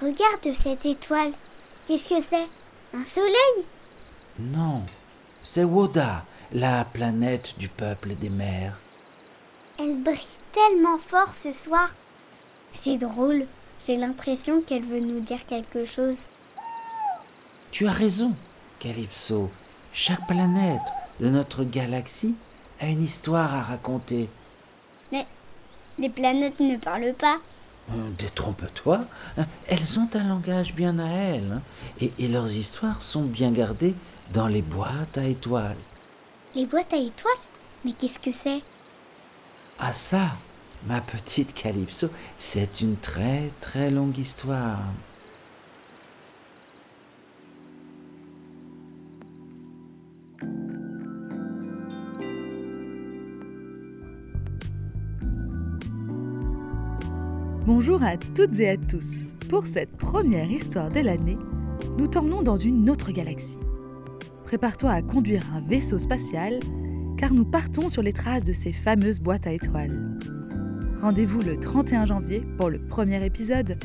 Regarde cette étoile. Qu'est-ce que c'est? Un soleil? Non, c'est Woda, la planète du peuple des mers. Elle brille tellement fort ce soir. C'est drôle. J'ai l'impression qu'elle veut nous dire quelque chose. Tu as raison, Calypso. Chaque planète de notre galaxie a une histoire à raconter. Mais les planètes ne parlent pas. Euh, Détrompe-toi, hein, elles ont un langage bien à elles, hein, et, et leurs histoires sont bien gardées dans les boîtes à étoiles. Les boîtes à étoiles? Mais qu'est-ce que c'est? Ah ça, ma petite Calypso, c'est une très très longue histoire. Bonjour à toutes et à tous. Pour cette première histoire de l'année, nous t'emmenons dans une autre galaxie. Prépare-toi à conduire un vaisseau spatial, car nous partons sur les traces de ces fameuses boîtes à étoiles. Rendez-vous le 31 janvier pour le premier épisode.